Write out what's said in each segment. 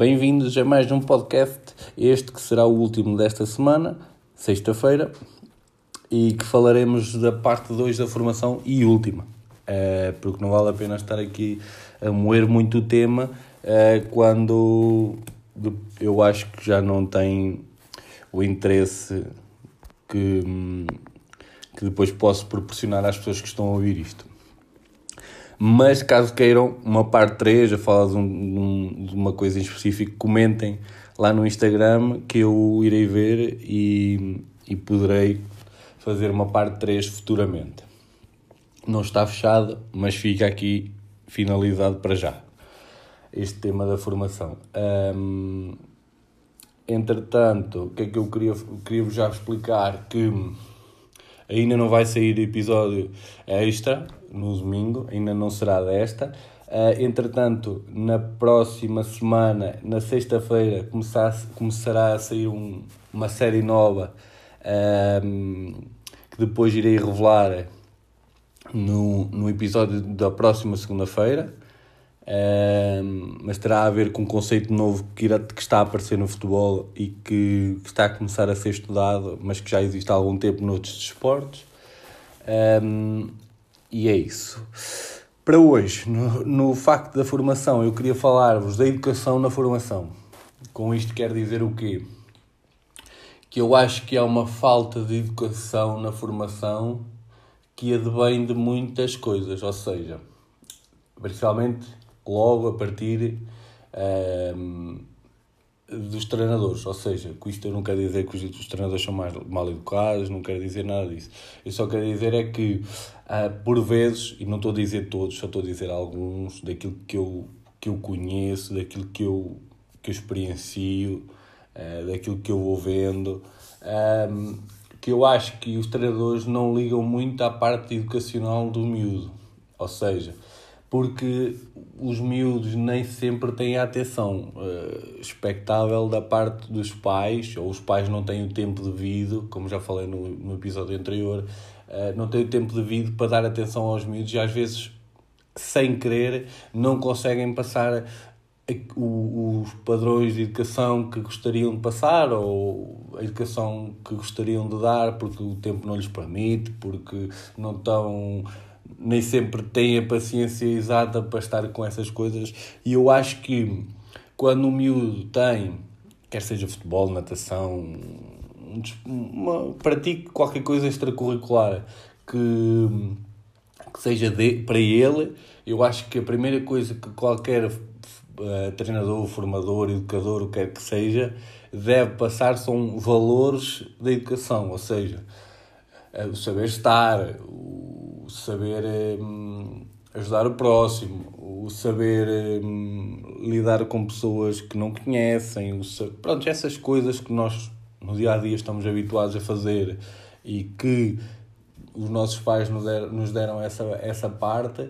bem-vindos a mais um podcast, este que será o último desta semana, sexta-feira, e que falaremos da parte 2 da formação e última, uh, porque não vale a pena estar aqui a moer muito o tema uh, quando eu acho que já não tem o interesse que, que depois posso proporcionar às pessoas que estão a ouvir isto. Mas caso queiram uma parte 3, a falar de, um, de uma coisa em específico, comentem lá no Instagram que eu irei ver e, e poderei fazer uma parte 3 futuramente. Não está fechado, mas fica aqui finalizado para já este tema da formação. Um, entretanto, o que é que eu queria, queria já explicar? Que ainda não vai sair episódio extra no domingo, ainda não será desta. Uh, entretanto, na próxima semana, na sexta-feira, começará a sair um, uma série nova um, que depois irei revelar no, no episódio da próxima segunda-feira. Um, mas terá a ver com um conceito novo que, irá, que está a aparecer no futebol e que, que, está a começar a ser estudado, mas que já existe há algum tempo noutros desportos. Um, e é isso. Para hoje, no, no facto da formação, eu queria falar-vos da educação na formação. Com isto quer dizer o quê? Que eu acho que há uma falta de educação na formação que advém de muitas coisas, ou seja, principalmente logo a partir um, dos treinadores. Ou seja, com isto eu não quero dizer que os, treinadores são mais mal educados, não quero dizer nada disso. Eu só quero dizer é que, uh, por vezes, e não estou a dizer todos, só estou a dizer alguns, daquilo que eu, que eu conheço, daquilo que eu, que eu experiencio, uh, daquilo que eu vou vendo. Um, que eu acho que os treinadores não ligam muito à parte educacional do miúdo. Ou seja, porque os miúdos nem sempre têm a atenção uh, expectável da parte dos pais, ou os pais não têm o tempo devido, como já falei no, no episódio anterior, uh, não têm o tempo devido para dar atenção aos miúdos e às vezes, sem querer, não conseguem passar os padrões de educação que gostariam de passar ou a educação que gostariam de dar porque o tempo não lhes permite, porque não estão nem sempre têm a paciência exata para estar com essas coisas. E eu acho que quando o miúdo tem, quer seja futebol, natação, uma, pratique qualquer coisa extracurricular que, que seja de, para ele, eu acho que a primeira coisa que qualquer uh, treinador, formador, educador, o que quer que seja, deve passar são valores da educação, ou seja, uh, o saber estar, o saber hum, ajudar o próximo, o saber hum, lidar com pessoas que não conhecem, o saber, pronto, essas coisas que nós no dia a dia estamos habituados a fazer e que os nossos pais nos deram, nos deram essa, essa parte.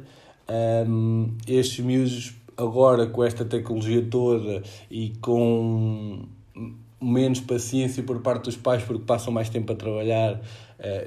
Um, estes miúdos, agora com esta tecnologia toda e com menos paciência por parte dos pais porque passam mais tempo a trabalhar, uh,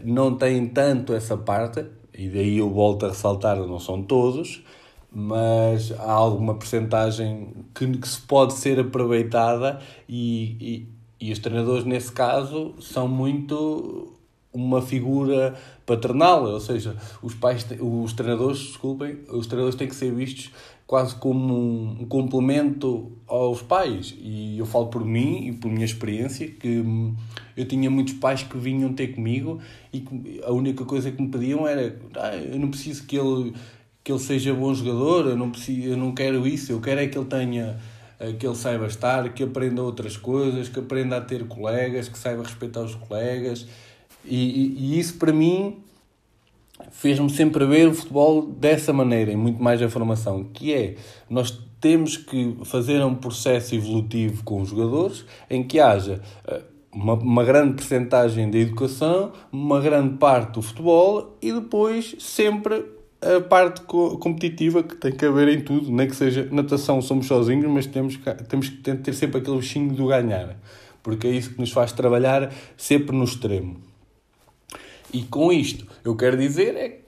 não têm tanto essa parte e daí eu volto a ressaltar, não são todos, mas há alguma percentagem que, que se pode ser aproveitada e, e, e os treinadores, nesse caso, são muito uma figura paternal, ou seja, os pais, os treinadores, desculpem, os treinadores têm que ser vistos quase como um complemento aos pais. E eu falo por mim e por minha experiência que hum, eu tinha muitos pais que vinham ter comigo e a única coisa que me pediam era ah, eu não preciso que ele, que ele seja bom jogador, eu não, preciso, eu não quero isso, eu quero é que ele tenha eh, que ele saiba estar, que aprenda outras coisas, que aprenda a ter colegas, que saiba respeitar os colegas. E, e, e isso para mim fez-me sempre ver o futebol dessa maneira, e muito mais a formação, que é, nós temos que fazer um processo evolutivo com os jogadores, em que haja eh, uma, uma grande percentagem da educação, uma grande parte do futebol, e depois sempre a parte competitiva que tem que haver em tudo, nem que seja natação somos sozinhos, mas temos que, temos que ter sempre aquele bichinho do ganhar, porque é isso que nos faz trabalhar sempre no extremo. E com isto, eu quero dizer é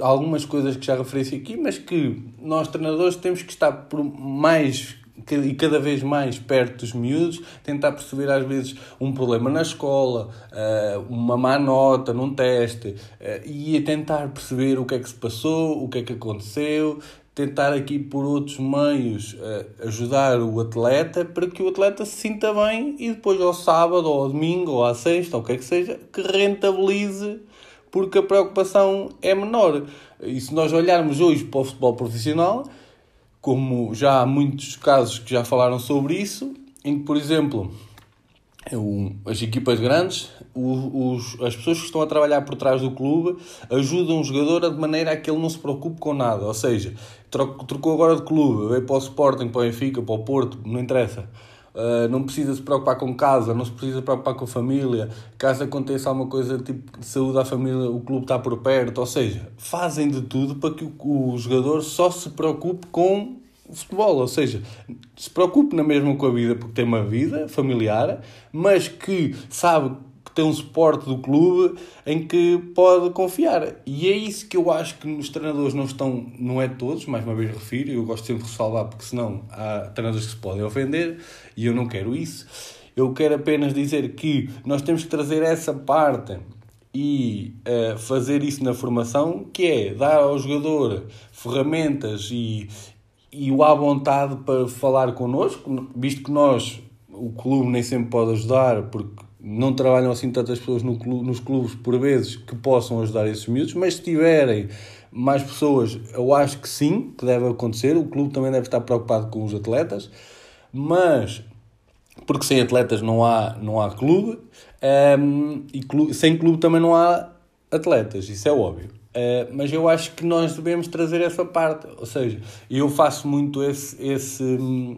algumas coisas que já referi aqui, mas que nós treinadores temos que estar por mais e cada vez mais perto dos miúdos, tentar perceber às vezes um problema na escola, eh, uma má nota num teste, eh, e tentar perceber o que é que se passou, o que é que aconteceu, tentar aqui por outros meios eh, ajudar o atleta para que o atleta se sinta bem e depois ao sábado, ou ao domingo, ou à sexta, ou o que é que seja, que rentabilize porque a preocupação é menor. E se nós olharmos hoje para o futebol profissional, como já há muitos casos que já falaram sobre isso, em que, por exemplo, as equipas grandes, os, as pessoas que estão a trabalhar por trás do clube ajudam o jogador de maneira a que ele não se preocupe com nada. Ou seja, trocou agora de clube, veio para o Sporting, para o Benfica, para o Porto, não interessa. Uh, não precisa se preocupar com casa, não se precisa se preocupar com a família. Caso aconteça alguma coisa tipo de saúde à família, o clube está por perto. Ou seja, fazem de tudo para que o, o jogador só se preocupe com futebol. Ou seja, se preocupe na mesma com a vida, porque tem uma vida familiar, mas que sabe tem um suporte do clube em que pode confiar. E é isso que eu acho que os treinadores não estão, não é todos, mais uma vez refiro, eu gosto sempre de ressalvar porque senão há treinadores que se podem ofender e eu não quero isso. Eu quero apenas dizer que nós temos que trazer essa parte e uh, fazer isso na formação, que é dar ao jogador ferramentas e, e o à vontade para falar connosco, visto que nós, o clube nem sempre pode ajudar, porque não trabalham assim tantas pessoas no clube, nos clubes por vezes que possam ajudar esses miúdos, mas se tiverem mais pessoas, eu acho que sim, que deve acontecer. O clube também deve estar preocupado com os atletas, mas porque sem atletas não há, não há clube, um, e clube, sem clube também não há atletas, isso é óbvio. Uh, mas eu acho que nós devemos trazer essa parte, ou seja, eu faço muito esse, esse,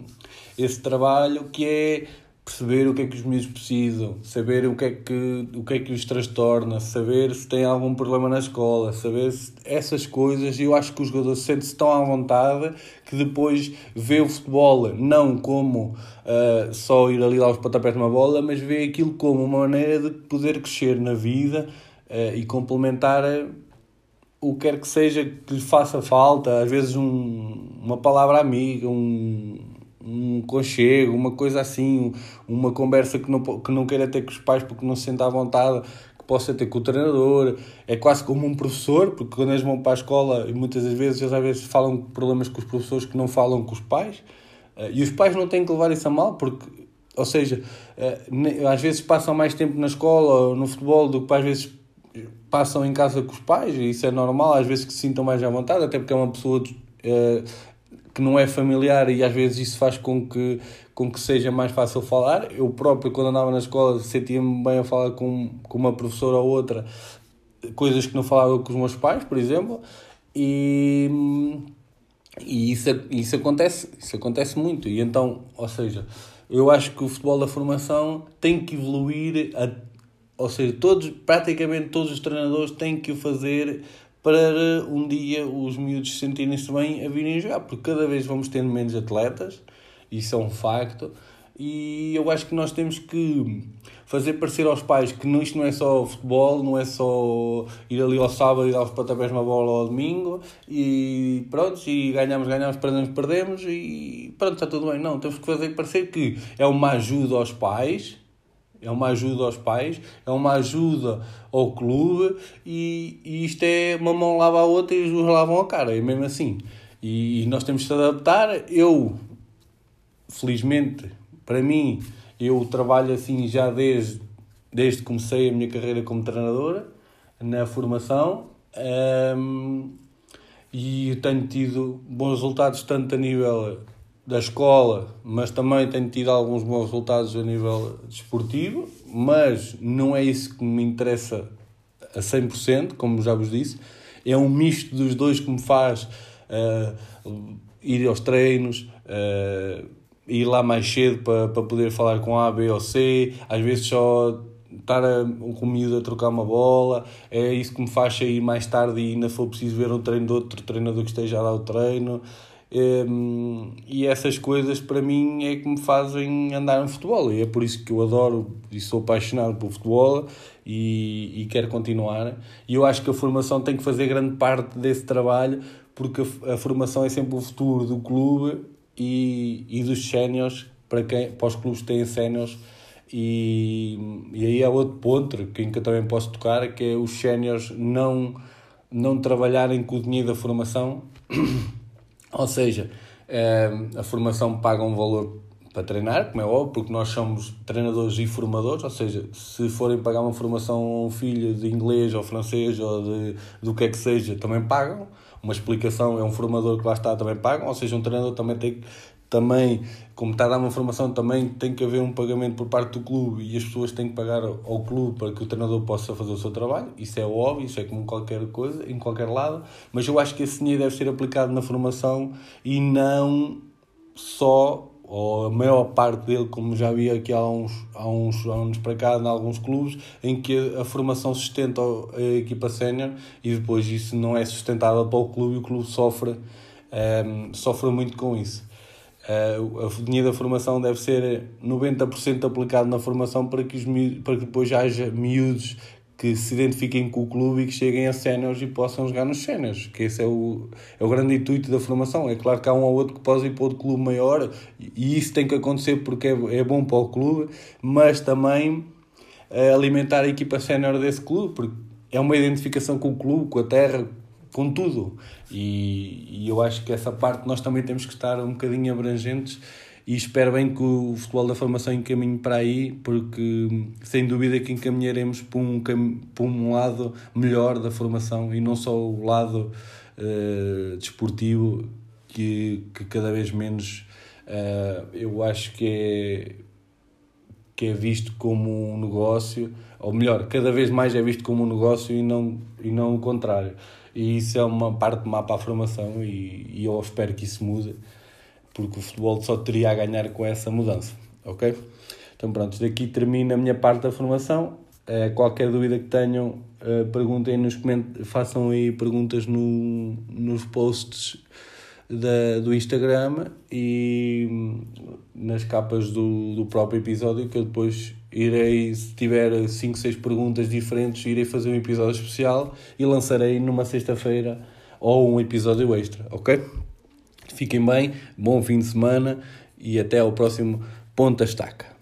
esse trabalho que é perceber o que é que os miúdos precisam, saber o que é que, o que, é que os transtorna, saber se tem algum problema na escola, saber se, essas coisas. Eu acho que os jogadores sentem-se tão à vontade que depois vê o futebol não como uh, só ir ali dar os pontapés numa bola, mas vê aquilo como uma maneira de poder crescer na vida uh, e complementar o que quer que seja que lhe faça falta, às vezes um, uma palavra amiga, um, um conchego, uma coisa assim, uma conversa que não, que não queira ter com os pais porque não se sente à vontade, que possa ter com o treinador. É quase como um professor, porque quando eles vão para a escola, muitas das vezes eles às vezes falam problemas com os professores que não falam com os pais, eh, e os pais não têm que levar isso a mal, porque, ou seja, eh, às vezes passam mais tempo na escola ou no futebol do que às vezes passam em casa com os pais, e isso é normal, às vezes que se sintam mais à vontade, até porque é uma pessoa uh, que não é familiar e às vezes isso faz com que, com que seja mais fácil falar. Eu próprio, quando andava na escola, sentia-me bem a falar com, com uma professora ou outra, coisas que não falava com os meus pais, por exemplo, e, e isso, isso, acontece, isso acontece muito. E então, ou seja, eu acho que o futebol da formação tem que evoluir, a, ou seja, todos, praticamente todos os treinadores têm que o fazer para um dia os miúdos sentirem-se bem a virem jogar, porque cada vez vamos tendo menos atletas, isso é um facto, e eu acho que nós temos que fazer parecer aos pais que isto não é só futebol, não é só ir ali ao sábado e dar os pontapés uma bola ao domingo e pronto, e ganhamos, ganhamos, perdemos, perdemos e pronto, está tudo bem. Não, temos que fazer parecer que é uma ajuda aos pais é uma ajuda aos pais, é uma ajuda ao clube e, e isto é uma mão lava a outra e os dois lavam a cara, é mesmo assim. E, e nós temos se adaptar. Eu, felizmente, para mim, eu trabalho assim já desde, desde que comecei a minha carreira como treinadora, na formação, um, e tenho tido bons resultados tanto a nível da escola, mas também tenho tido alguns bons resultados a nível desportivo, mas não é isso que me interessa a 100%, como já vos disse. É um misto dos dois que me faz uh, ir aos treinos, uh, ir lá mais cedo para, para poder falar com A, B ou C, às vezes só estar com o miúdo a trocar uma bola, é isso que me faz sair mais tarde e ainda for preciso ver um treino de outro treinador que esteja a dar o treino. Um, e essas coisas para mim é que me fazem andar no futebol e é por isso que eu adoro e sou apaixonado pelo futebol e, e quero continuar e eu acho que a formação tem que fazer grande parte desse trabalho porque a, a formação é sempre o futuro do clube e, e dos séniores para, quem, para os clubes que têm séniores. E, e aí há outro ponto que, em que eu também posso tocar, que é os séniores não, não trabalharem com o dinheiro da formação. Ou seja, eh, a formação paga um valor para treinar, como é óbvio, porque nós somos treinadores e formadores, ou seja, se forem pagar uma formação a um filho de inglês ou francês ou de, do que é que seja, também pagam. Uma explicação é um formador que lá está, também pagam, ou seja, um treinador também tem que também, como está a dar uma formação, também tem que haver um pagamento por parte do clube e as pessoas têm que pagar ao clube para que o treinador possa fazer o seu trabalho. Isso é óbvio, isso é como qualquer coisa, em qualquer lado, mas eu acho que esse dinheiro deve ser aplicado na formação e não só ou a maior parte dele, como já vi aqui há uns, há uns anos para cá, em alguns clubes, em que a formação sustenta a equipa sénior e depois isso não é sustentável para o clube e o clube sofre, um, ehm, sofre muito com isso. Uh, o dinheiro da formação deve ser 90% aplicado na formação para que, os para que depois haja miúdos que se identifiquem com o clube e que cheguem a séniores e possam jogar nos séniores, que esse é o, é o grande intuito da formação. É claro que há um ou outro que pode ir para outro clube maior e isso tem que acontecer porque é, é bom para o clube, mas também é, alimentar a equipa sénior desse clube, porque é uma identificação com o clube, com a terra, com tudo. E, e eu acho que essa parte nós também temos que estar um bocadinho abrangentes e espero bem que o futebol da formação encaminhe para aí, porque sem dúvida que encaminharemos para um, para um lado melhor da formação e não só o lado uh, desportivo, que, que cada vez menos uh, eu acho que é, que é visto como um negócio, ou melhor, cada vez mais é visto como um negócio e não, e não o contrário. E isso é uma parte má para a formação e, e eu espero que isso mude porque o futebol só teria a ganhar com essa mudança, ok? Então pronto, daqui termina a minha parte da formação. Uh, qualquer dúvida que tenham, uh, perguntem nos façam aí perguntas no, nos posts da, do Instagram e hum, nas capas do, do próprio episódio que eu depois irei, se tiver 5, 6 perguntas diferentes, irei fazer um episódio especial e lançarei numa sexta-feira ou um episódio extra, ok? Fiquem bem, bom fim de semana e até ao próximo Ponta Estaca.